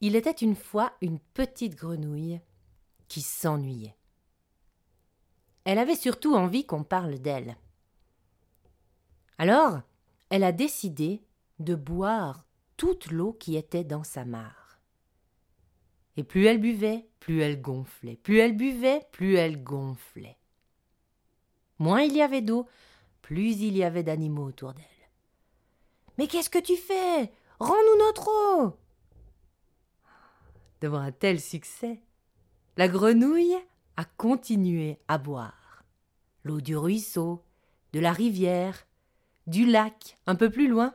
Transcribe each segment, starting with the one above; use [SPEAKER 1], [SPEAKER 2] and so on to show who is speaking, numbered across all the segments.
[SPEAKER 1] Il était une fois une petite grenouille qui s'ennuyait. Elle avait surtout envie qu'on parle d'elle. Alors, elle a décidé de boire toute l'eau qui était dans sa mare. Et plus elle buvait, plus elle gonflait, plus elle buvait, plus elle gonflait. Moins il y avait d'eau, plus il y avait d'animaux autour d'elle. Mais qu'est-ce que tu fais? Rends-nous notre eau Devant un tel succès, la grenouille a continué à boire. L'eau du ruisseau, de la rivière, du lac, un peu plus loin.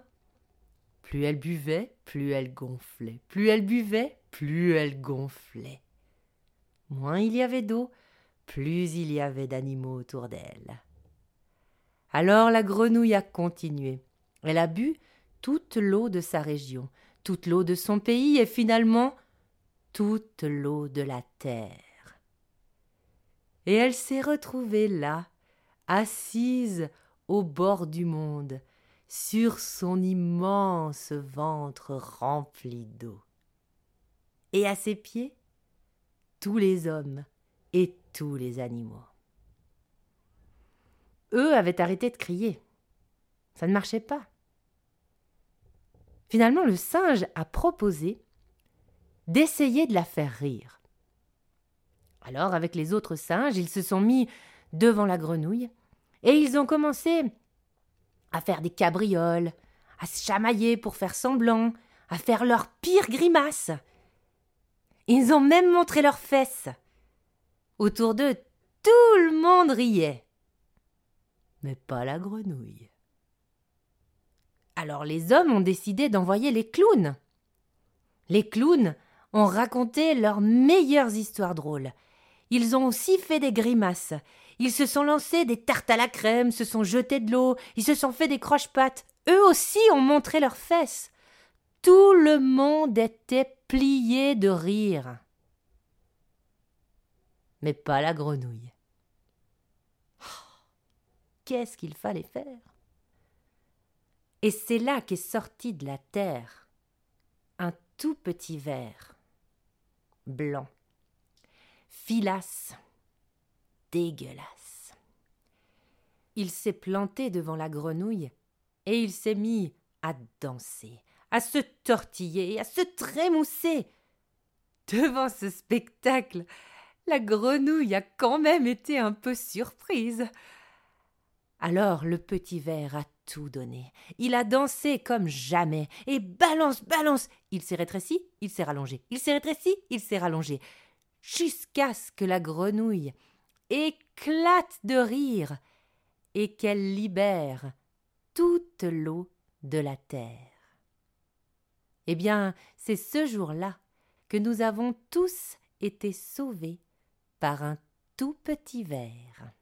[SPEAKER 1] Plus elle buvait, plus elle gonflait. Plus elle buvait, plus elle gonflait. Moins il y avait d'eau, plus il y avait d'animaux autour d'elle. Alors la grenouille a continué. Elle a bu toute l'eau de sa région, toute l'eau de son pays et finalement toute l'eau de la terre. Et elle s'est retrouvée là, assise au bord du monde, sur son immense ventre rempli d'eau. Et à ses pieds, tous les hommes et tous les animaux. Eux avaient arrêté de crier. Ça ne marchait pas. Finalement, le singe a proposé d'essayer de la faire rire. Alors, avec les autres singes, ils se sont mis devant la grenouille et ils ont commencé à faire des cabrioles, à se chamailler pour faire semblant, à faire leur pire grimace. Ils ont même montré leurs fesses. Autour d'eux, tout le monde riait. Mais pas la grenouille. Alors les hommes ont décidé d'envoyer les clowns. Les clowns ont raconté leurs meilleures histoires drôles. Ils ont aussi fait des grimaces. Ils se sont lancés des tartes à la crème, se sont jetés de l'eau, ils se sont fait des croche-pattes. Eux aussi ont montré leurs fesses. Tout le monde était plié de rire. Mais pas la grenouille. Oh, qu'est-ce qu'il fallait faire? Et c'est là qu'est sorti de la terre un tout petit ver blanc, filasse, dégueulasse. Il s'est planté devant la grenouille et il s'est mis à danser, à se tortiller, à se trémousser. Devant ce spectacle, la grenouille a quand même été un peu surprise. Alors le petit ver a donné. Il a dansé comme jamais. Et balance, balance. Il s'est rétréci, il s'est rallongé. Il s'est rétréci, il s'est rallongé. Jusqu'à ce que la grenouille éclate de rire et qu'elle libère toute l'eau de la terre. Eh bien, c'est ce jour-là que nous avons tous été sauvés par un tout petit ver.